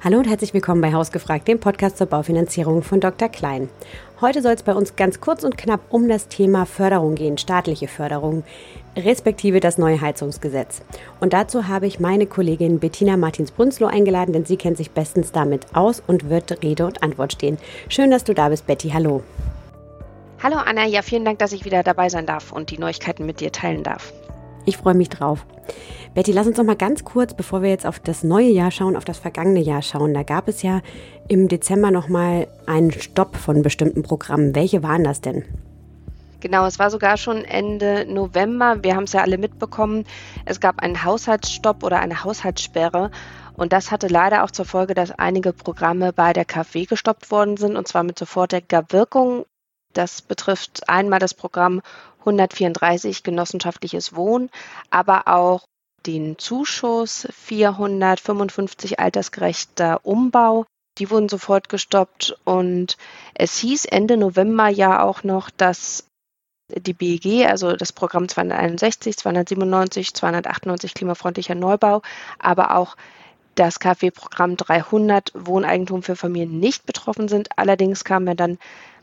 Hallo und herzlich willkommen bei Hausgefragt, dem Podcast zur Baufinanzierung von Dr. Klein. Heute soll es bei uns ganz kurz und knapp um das Thema Förderung gehen, staatliche Förderung, respektive das neue Heizungsgesetz. Und dazu habe ich meine Kollegin Bettina Martins-Brunzloh eingeladen, denn sie kennt sich bestens damit aus und wird Rede und Antwort stehen. Schön, dass du da bist, Betty. Hallo. Hallo Anna, ja, vielen Dank, dass ich wieder dabei sein darf und die Neuigkeiten mit dir teilen darf. Ich freue mich drauf. Betty, lass uns noch mal ganz kurz, bevor wir jetzt auf das neue Jahr schauen, auf das vergangene Jahr schauen. Da gab es ja im Dezember noch mal einen Stopp von bestimmten Programmen. Welche waren das denn? Genau, es war sogar schon Ende November. Wir haben es ja alle mitbekommen. Es gab einen Haushaltsstopp oder eine Haushaltssperre. Und das hatte leider auch zur Folge, dass einige Programme bei der KfW gestoppt worden sind, und zwar mit sofortiger Wirkung. Das betrifft einmal das Programm 134 genossenschaftliches Wohnen, aber auch den Zuschuss 455 altersgerechter Umbau. Die wurden sofort gestoppt und es hieß Ende November ja auch noch, dass die BEG, also das Programm 261, 297, 298 klimafreundlicher Neubau, aber auch das KfW-Programm 300 Wohneigentum für Familien nicht betroffen sind. Allerdings kam ja dann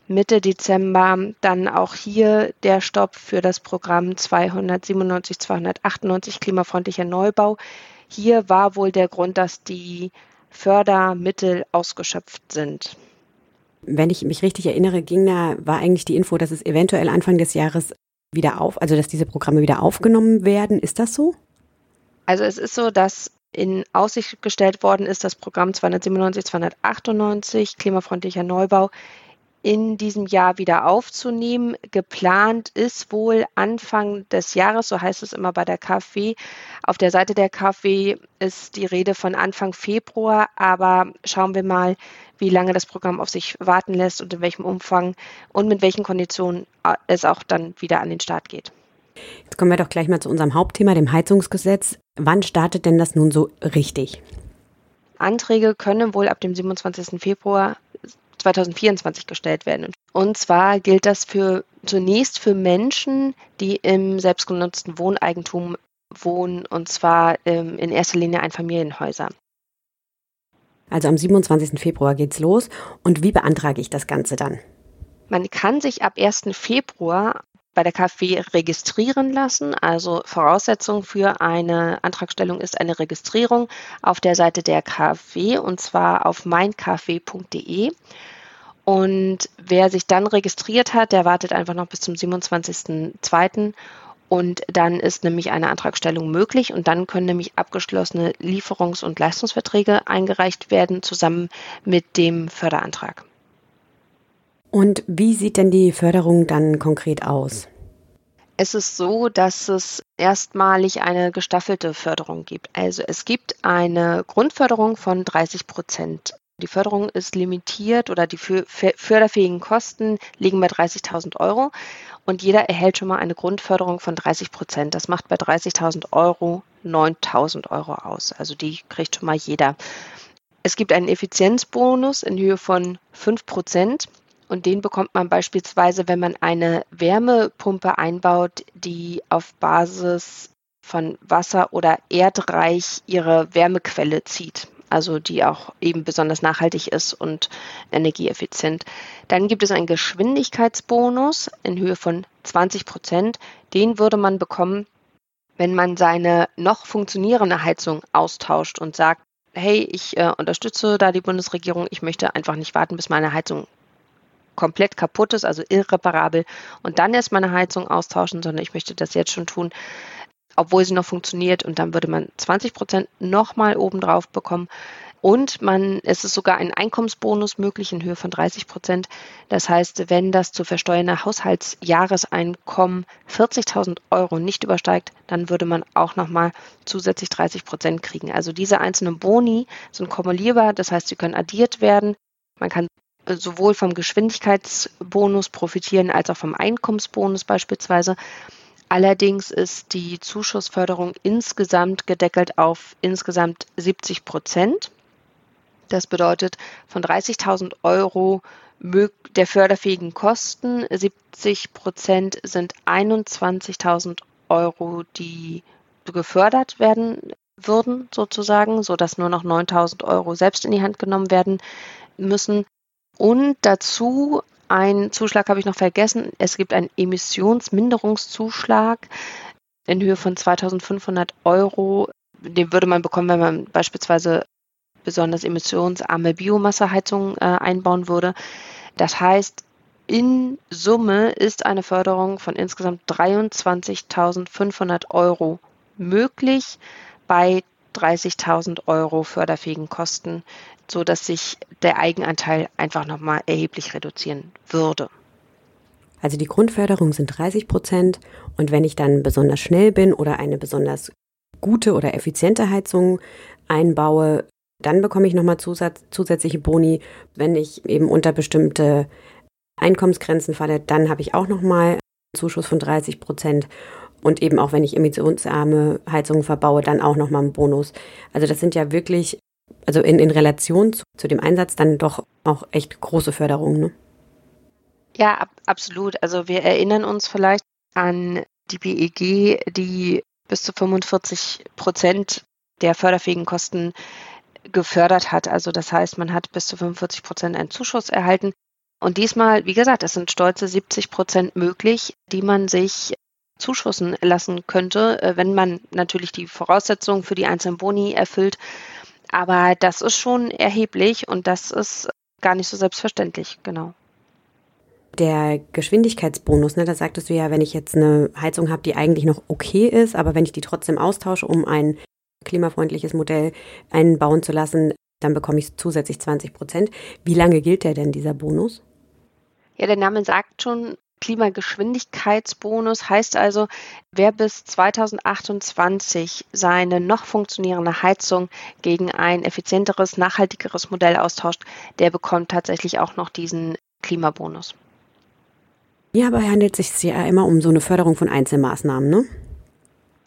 Mitte Dezember dann auch hier der Stopp für das Programm 297, 298 klimafreundlicher Neubau. Hier war wohl der Grund, dass die Fördermittel ausgeschöpft sind. Wenn ich mich richtig erinnere, ging da, war eigentlich die Info, dass es eventuell Anfang des Jahres wieder auf, also dass diese Programme wieder aufgenommen werden. Ist das so? Also es ist so, dass in Aussicht gestellt worden ist, das Programm 297, 298 klimafreundlicher Neubau in diesem Jahr wieder aufzunehmen. Geplant ist wohl Anfang des Jahres, so heißt es immer bei der KfW. Auf der Seite der KfW ist die Rede von Anfang Februar, aber schauen wir mal, wie lange das Programm auf sich warten lässt und in welchem Umfang und mit welchen Konditionen es auch dann wieder an den Start geht. Jetzt kommen wir doch gleich mal zu unserem Hauptthema, dem Heizungsgesetz. Wann startet denn das nun so richtig? Anträge können wohl ab dem 27. Februar 2024 gestellt werden. Und zwar gilt das für zunächst für Menschen, die im selbstgenutzten Wohneigentum wohnen, und zwar ähm, in erster Linie Einfamilienhäuser. Also am 27. Februar geht's los. Und wie beantrage ich das Ganze dann? Man kann sich ab 1. Februar bei der KfW registrieren lassen. Also Voraussetzung für eine Antragstellung ist eine Registrierung auf der Seite der KfW und zwar auf meinkfw.de. Und wer sich dann registriert hat, der wartet einfach noch bis zum 27.02. Und dann ist nämlich eine Antragstellung möglich und dann können nämlich abgeschlossene Lieferungs- und Leistungsverträge eingereicht werden, zusammen mit dem Förderantrag. Und wie sieht denn die Förderung dann konkret aus? Es ist so, dass es erstmalig eine gestaffelte Förderung gibt. Also es gibt eine Grundförderung von 30 Prozent. Die Förderung ist limitiert oder die förderfähigen Kosten liegen bei 30.000 Euro und jeder erhält schon mal eine Grundförderung von 30 Prozent. Das macht bei 30.000 Euro 9.000 Euro aus. Also die kriegt schon mal jeder. Es gibt einen Effizienzbonus in Höhe von 5 Prozent. Und den bekommt man beispielsweise, wenn man eine Wärmepumpe einbaut, die auf Basis von Wasser oder Erdreich ihre Wärmequelle zieht also die auch eben besonders nachhaltig ist und energieeffizient. Dann gibt es einen Geschwindigkeitsbonus in Höhe von 20 Prozent. Den würde man bekommen, wenn man seine noch funktionierende Heizung austauscht und sagt, hey, ich äh, unterstütze da die Bundesregierung, ich möchte einfach nicht warten, bis meine Heizung komplett kaputt ist, also irreparabel, und dann erst meine Heizung austauschen, sondern ich möchte das jetzt schon tun obwohl sie noch funktioniert. Und dann würde man 20 Prozent nochmal obendrauf bekommen. Und man, es ist sogar ein Einkommensbonus möglich in Höhe von 30 Prozent. Das heißt, wenn das zu versteuernde Haushaltsjahreseinkommen 40.000 Euro nicht übersteigt, dann würde man auch nochmal zusätzlich 30 Prozent kriegen. Also diese einzelnen Boni sind kumulierbar, das heißt, sie können addiert werden. Man kann sowohl vom Geschwindigkeitsbonus profitieren als auch vom Einkommensbonus beispielsweise. Allerdings ist die Zuschussförderung insgesamt gedeckelt auf insgesamt 70 Prozent. Das bedeutet von 30.000 Euro der förderfähigen Kosten, 70 Prozent sind 21.000 Euro, die gefördert werden würden, sozusagen, sodass nur noch 9000 Euro selbst in die Hand genommen werden müssen. Und dazu ein Zuschlag habe ich noch vergessen. Es gibt einen Emissionsminderungszuschlag in Höhe von 2500 Euro. Den würde man bekommen, wenn man beispielsweise besonders emissionsarme Biomasseheizungen äh, einbauen würde. Das heißt, in Summe ist eine Förderung von insgesamt 23.500 Euro möglich bei 30.000 Euro förderfähigen Kosten, sodass sich der Eigenanteil einfach nochmal erheblich reduzieren würde. Also die Grundförderung sind 30 Prozent und wenn ich dann besonders schnell bin oder eine besonders gute oder effiziente Heizung einbaue, dann bekomme ich nochmal Zusatz, zusätzliche Boni. Wenn ich eben unter bestimmte Einkommensgrenzen falle, dann habe ich auch nochmal einen Zuschuss von 30 Prozent. Und eben auch wenn ich emissionsarme Heizungen verbaue, dann auch nochmal einen Bonus. Also das sind ja wirklich, also in, in Relation zu, zu dem Einsatz dann doch auch echt große Förderungen. Ne? Ja, ab, absolut. Also wir erinnern uns vielleicht an die BEG, die bis zu 45 Prozent der förderfähigen Kosten gefördert hat. Also das heißt, man hat bis zu 45 Prozent einen Zuschuss erhalten. Und diesmal, wie gesagt, es sind stolze 70 Prozent möglich, die man sich zuschussen lassen könnte, äh, wenn man natürlich die Voraussetzungen für die einzelnen Boni erfüllt. Aber das ist schon erheblich und das ist gar nicht so selbstverständlich, genau. Der Geschwindigkeitsbonus, ne, da sagtest du ja, wenn ich jetzt eine Heizung habe, die eigentlich noch okay ist, aber wenn ich die trotzdem austausche, um ein klimafreundliches Modell einbauen zu lassen, dann bekomme ich zusätzlich 20 Prozent. Wie lange gilt der denn, dieser Bonus? Ja, der Name sagt schon, Klimageschwindigkeitsbonus heißt also, wer bis 2028 seine noch funktionierende Heizung gegen ein effizienteres, nachhaltigeres Modell austauscht, der bekommt tatsächlich auch noch diesen Klimabonus. Ja, aber handelt es sich ja immer um so eine Förderung von Einzelmaßnahmen, ne?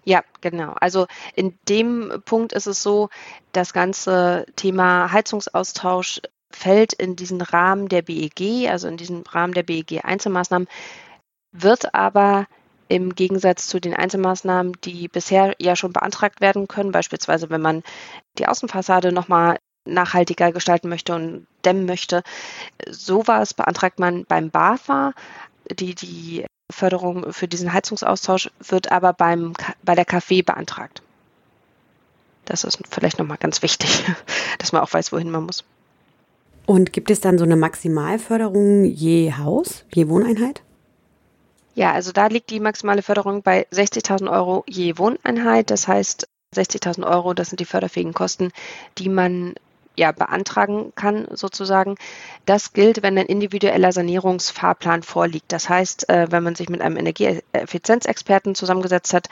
Ja, genau. Also in dem Punkt ist es so, das ganze Thema Heizungsaustausch fällt in diesen Rahmen der BEG, also in diesen Rahmen der BEG Einzelmaßnahmen, wird aber im Gegensatz zu den Einzelmaßnahmen, die bisher ja schon beantragt werden können, beispielsweise wenn man die Außenfassade nochmal nachhaltiger gestalten möchte und dämmen möchte. Sowas beantragt man beim BAFA. Die, die Förderung für diesen Heizungsaustausch wird aber beim, bei der KfW beantragt. Das ist vielleicht nochmal ganz wichtig, dass man auch weiß, wohin man muss. Und gibt es dann so eine Maximalförderung je Haus, je Wohneinheit? Ja, also da liegt die maximale Förderung bei 60.000 Euro je Wohneinheit. Das heißt, 60.000 Euro, das sind die förderfähigen Kosten, die man ja, beantragen kann, sozusagen. Das gilt, wenn ein individueller Sanierungsfahrplan vorliegt. Das heißt, äh, wenn man sich mit einem Energieeffizienzexperten zusammengesetzt hat,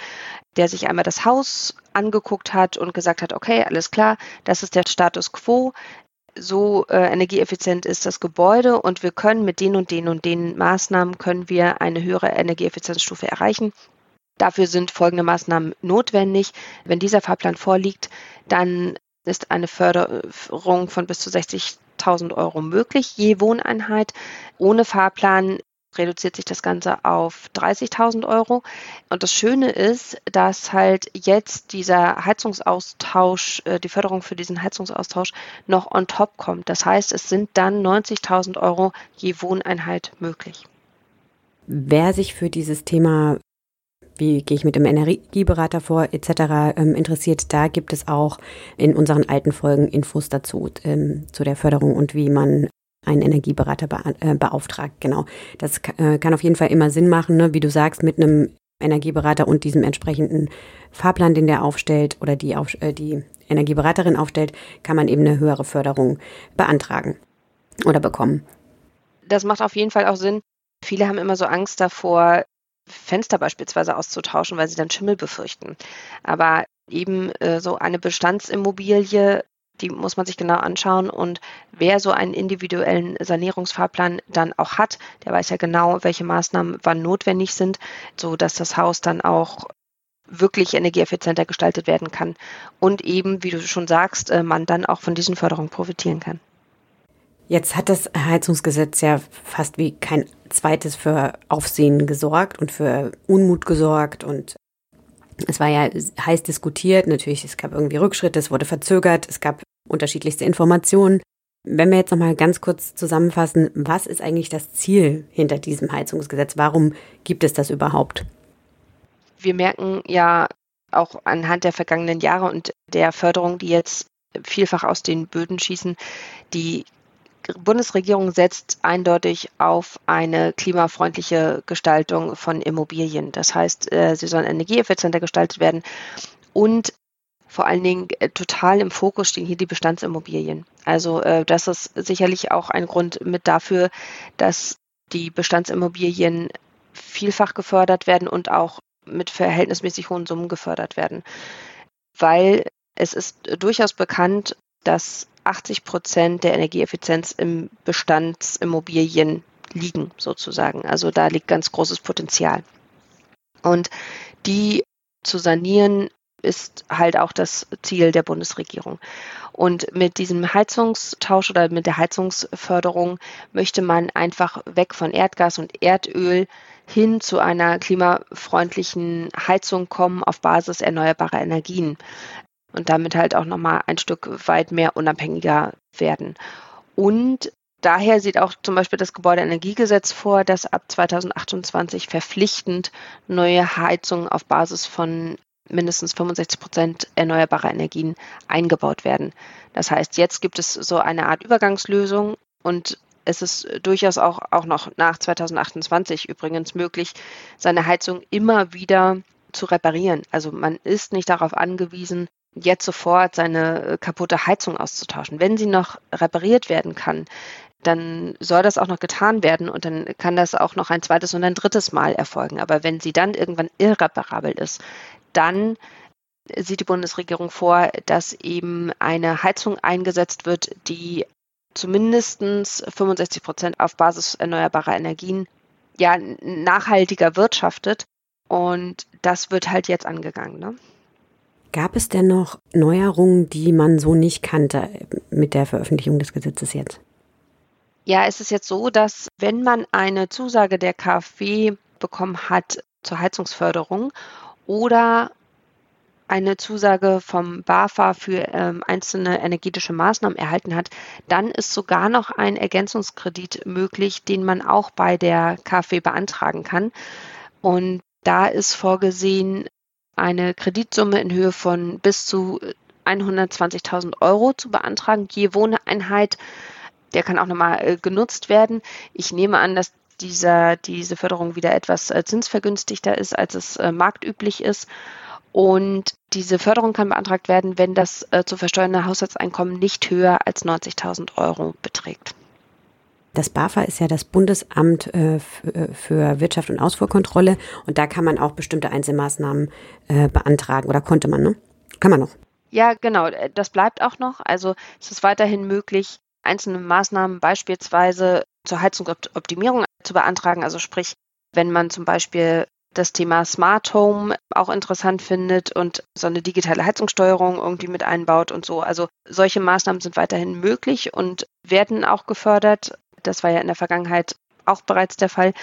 der sich einmal das Haus angeguckt hat und gesagt hat, okay, alles klar, das ist der Status quo, so äh, energieeffizient ist das Gebäude und wir können mit den und den und den Maßnahmen können wir eine höhere Energieeffizienzstufe erreichen. Dafür sind folgende Maßnahmen notwendig. Wenn dieser Fahrplan vorliegt, dann ist eine Förderung von bis zu 60.000 Euro möglich, je Wohneinheit. Ohne Fahrplan reduziert sich das Ganze auf 30.000 Euro. Und das Schöne ist, dass halt jetzt dieser Heizungsaustausch, äh, die Förderung für diesen Heizungsaustausch noch on top kommt. Das heißt, es sind dann 90.000 Euro je Wohneinheit möglich. Wer sich für dieses Thema wie gehe ich mit dem Energieberater vor, etc. Ähm, interessiert, da gibt es auch in unseren alten Folgen Infos dazu, ähm, zu der Förderung und wie man einen Energieberater be äh, beauftragt. Genau. Das äh, kann auf jeden Fall immer Sinn machen, ne? wie du sagst, mit einem Energieberater und diesem entsprechenden Fahrplan, den der aufstellt oder die, auf, äh, die Energieberaterin aufstellt, kann man eben eine höhere Förderung beantragen oder bekommen. Das macht auf jeden Fall auch Sinn. Viele haben immer so Angst davor, Fenster beispielsweise auszutauschen, weil sie dann Schimmel befürchten. Aber eben äh, so eine Bestandsimmobilie, die muss man sich genau anschauen und wer so einen individuellen Sanierungsfahrplan dann auch hat, der weiß ja genau, welche Maßnahmen wann notwendig sind, so dass das Haus dann auch wirklich energieeffizienter gestaltet werden kann und eben, wie du schon sagst, äh, man dann auch von diesen Förderungen profitieren kann. Jetzt hat das Heizungsgesetz ja fast wie kein zweites für Aufsehen gesorgt und für Unmut gesorgt und Es war ja heiß diskutiert, natürlich, es gab irgendwie Rückschritte, es wurde verzögert, es gab unterschiedlichste Informationen. Wenn wir jetzt nochmal ganz kurz zusammenfassen, was ist eigentlich das Ziel hinter diesem Heizungsgesetz? Warum gibt es das überhaupt? Wir merken ja auch anhand der vergangenen Jahre und der Förderung, die jetzt vielfach aus den Böden schießen, die Bundesregierung setzt eindeutig auf eine klimafreundliche Gestaltung von Immobilien. Das heißt, äh, sie sollen energieeffizienter gestaltet werden und vor allen Dingen äh, total im Fokus stehen hier die Bestandsimmobilien. Also äh, das ist sicherlich auch ein Grund mit dafür, dass die Bestandsimmobilien vielfach gefördert werden und auch mit verhältnismäßig hohen Summen gefördert werden. Weil es ist durchaus bekannt, dass 80 Prozent der Energieeffizienz im Bestandsimmobilien liegen, sozusagen. Also da liegt ganz großes Potenzial. Und die zu sanieren ist halt auch das Ziel der Bundesregierung. Und mit diesem Heizungstausch oder mit der Heizungsförderung möchte man einfach weg von Erdgas und Erdöl hin zu einer klimafreundlichen Heizung kommen auf Basis erneuerbarer Energien und damit halt auch nochmal ein Stück weit mehr unabhängiger werden. Und daher sieht auch zum Beispiel das Gebäudeenergiegesetz vor, dass ab 2028 verpflichtend neue Heizungen auf Basis von mindestens 65 Prozent erneuerbarer Energien eingebaut werden. Das heißt, jetzt gibt es so eine Art Übergangslösung und es ist durchaus auch, auch noch nach 2028 übrigens möglich, seine Heizung immer wieder zu reparieren. Also man ist nicht darauf angewiesen, jetzt sofort seine äh, kaputte Heizung auszutauschen. Wenn sie noch repariert werden kann, dann soll das auch noch getan werden und dann kann das auch noch ein zweites und ein drittes Mal erfolgen. Aber wenn sie dann irgendwann irreparabel ist, dann sieht die Bundesregierung vor, dass eben eine Heizung eingesetzt wird, die zumindest 65 Prozent auf Basis erneuerbarer Energien ja nachhaltiger wirtschaftet. Und das wird halt jetzt angegangen. Ne? Gab es denn noch Neuerungen, die man so nicht kannte mit der Veröffentlichung des Gesetzes jetzt? Ja, es ist jetzt so, dass wenn man eine Zusage der KfW bekommen hat zur Heizungsförderung oder eine Zusage vom BAFA für ähm, einzelne energetische Maßnahmen erhalten hat, dann ist sogar noch ein Ergänzungskredit möglich, den man auch bei der KfW beantragen kann. Und da ist vorgesehen, eine Kreditsumme in Höhe von bis zu 120.000 Euro zu beantragen, je Wohneinheit. Der kann auch nochmal äh, genutzt werden. Ich nehme an, dass dieser, diese Förderung wieder etwas äh, zinsvergünstigter ist, als es äh, marktüblich ist. Und diese Förderung kann beantragt werden, wenn das äh, zu versteuernde Haushaltseinkommen nicht höher als 90.000 Euro beträgt. Das BAFA ist ja das Bundesamt äh, für Wirtschaft und Ausfuhrkontrolle und da kann man auch bestimmte Einzelmaßnahmen äh, beantragen oder konnte man, ne? Kann man noch. Ja, genau, das bleibt auch noch. Also es ist weiterhin möglich, einzelne Maßnahmen beispielsweise zur Heizungsoptimierung zu beantragen. Also sprich, wenn man zum Beispiel das Thema Smart Home auch interessant findet und so eine digitale Heizungssteuerung irgendwie mit einbaut und so. Also solche Maßnahmen sind weiterhin möglich und werden auch gefördert. Das war ja in der Vergangenheit auch bereits der Fall.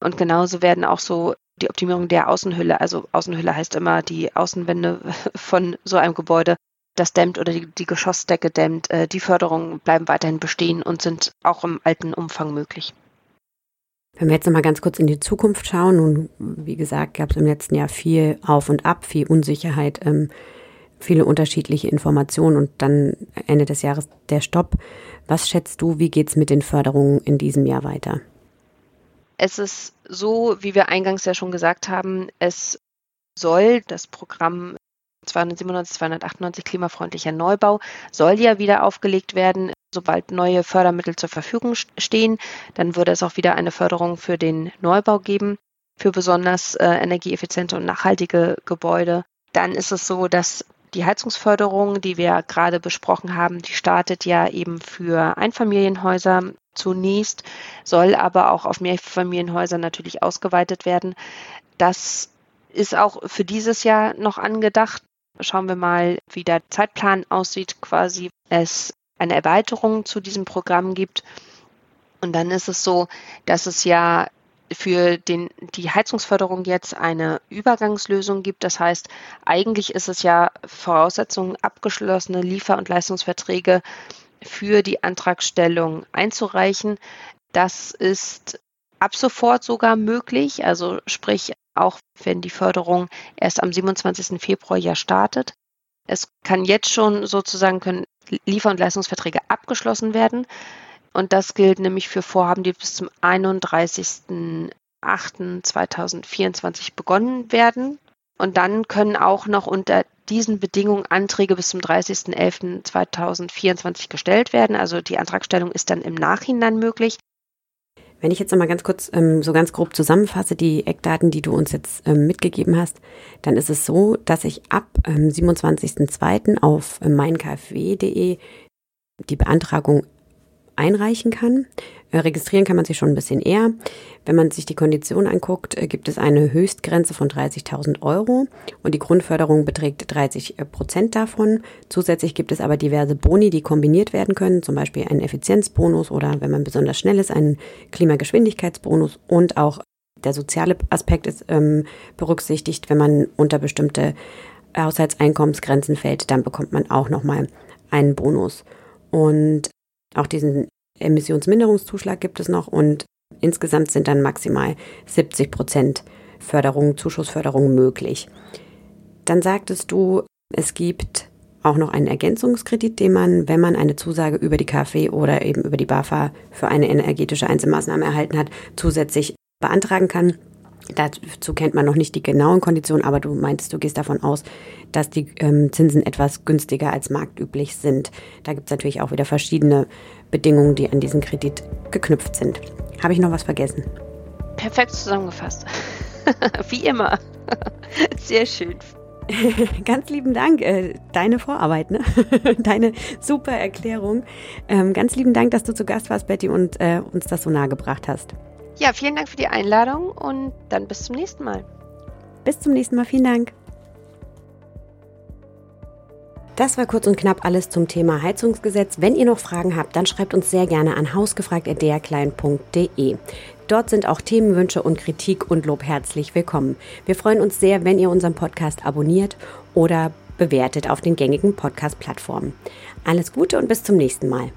Und genauso werden auch so die Optimierung der Außenhülle, also Außenhülle heißt immer die Außenwände von so einem Gebäude, das dämmt oder die, die Geschossdecke dämmt, äh, die Förderungen bleiben weiterhin bestehen und sind auch im alten Umfang möglich. Wenn wir jetzt nochmal ganz kurz in die Zukunft schauen, und wie gesagt, gab es im letzten Jahr viel Auf und Ab, viel Unsicherheit, ähm, viele unterschiedliche Informationen und dann Ende des Jahres der Stopp. Was schätzt du, wie geht es mit den Förderungen in diesem Jahr weiter? Es ist so, wie wir eingangs ja schon gesagt haben, es soll das Programm 297, 298 klimafreundlicher Neubau soll ja wieder aufgelegt werden. Sobald neue Fördermittel zur Verfügung stehen, dann würde es auch wieder eine Förderung für den Neubau geben, für besonders äh, energieeffiziente und nachhaltige Gebäude. Dann ist es so, dass die Heizungsförderung, die wir gerade besprochen haben, die startet ja eben für Einfamilienhäuser zunächst, soll aber auch auf Mehrfamilienhäuser natürlich ausgeweitet werden. Das ist auch für dieses Jahr noch angedacht. Schauen wir mal, wie der Zeitplan aussieht, quasi es eine Erweiterung zu diesem Programm gibt. Und dann ist es so, dass es ja für den, die Heizungsförderung jetzt eine Übergangslösung gibt. Das heißt, eigentlich ist es ja Voraussetzung, abgeschlossene Liefer- und Leistungsverträge für die Antragstellung einzureichen. Das ist ab sofort sogar möglich, also sprich auch wenn die Förderung erst am 27. Februar ja startet. Es kann jetzt schon sozusagen können Liefer- und Leistungsverträge abgeschlossen werden. Und das gilt nämlich für Vorhaben, die bis zum 31.08.2024 begonnen werden. Und dann können auch noch unter diesen Bedingungen Anträge bis zum 30.11.2024 gestellt werden. Also die Antragstellung ist dann im Nachhinein möglich. Wenn ich jetzt nochmal ganz kurz ähm, so ganz grob zusammenfasse, die Eckdaten, die du uns jetzt ähm, mitgegeben hast, dann ist es so, dass ich ab ähm, 27.02. auf äh, meinkfw.de die Beantragung einreichen kann. Äh, registrieren kann man sich schon ein bisschen eher. Wenn man sich die Konditionen anguckt, äh, gibt es eine Höchstgrenze von 30.000 Euro und die Grundförderung beträgt 30 äh, Prozent davon. Zusätzlich gibt es aber diverse Boni, die kombiniert werden können, zum Beispiel einen Effizienzbonus oder wenn man besonders schnell ist, einen Klimageschwindigkeitsbonus und auch der soziale Aspekt ist ähm, berücksichtigt. Wenn man unter bestimmte Haushaltseinkommensgrenzen fällt, dann bekommt man auch nochmal einen Bonus. Und auch diesen Emissionsminderungszuschlag gibt es noch und insgesamt sind dann maximal 70 Prozent Förderung, Zuschussförderung möglich. Dann sagtest du, es gibt auch noch einen Ergänzungskredit, den man, wenn man eine Zusage über die KfW oder eben über die BAFA für eine energetische Einzelmaßnahme erhalten hat, zusätzlich beantragen kann. Dazu kennt man noch nicht die genauen Konditionen, aber du meintest, du gehst davon aus, dass die ähm, Zinsen etwas günstiger als marktüblich sind. Da gibt es natürlich auch wieder verschiedene Bedingungen, die an diesen Kredit geknüpft sind. Habe ich noch was vergessen? Perfekt zusammengefasst. Wie immer. Sehr schön. ganz lieben Dank. Äh, deine Vorarbeit, ne? Deine super Erklärung. Ähm, ganz lieben Dank, dass du zu Gast warst, Betty, und äh, uns das so nahe gebracht hast. Ja, vielen Dank für die Einladung und dann bis zum nächsten Mal. Bis zum nächsten Mal. Vielen Dank. Das war kurz und knapp alles zum Thema Heizungsgesetz. Wenn ihr noch Fragen habt, dann schreibt uns sehr gerne an hausgefragt.derklein.de. Dort sind auch Themenwünsche und Kritik und Lob herzlich willkommen. Wir freuen uns sehr, wenn ihr unseren Podcast abonniert oder bewertet auf den gängigen Podcast-Plattformen. Alles Gute und bis zum nächsten Mal.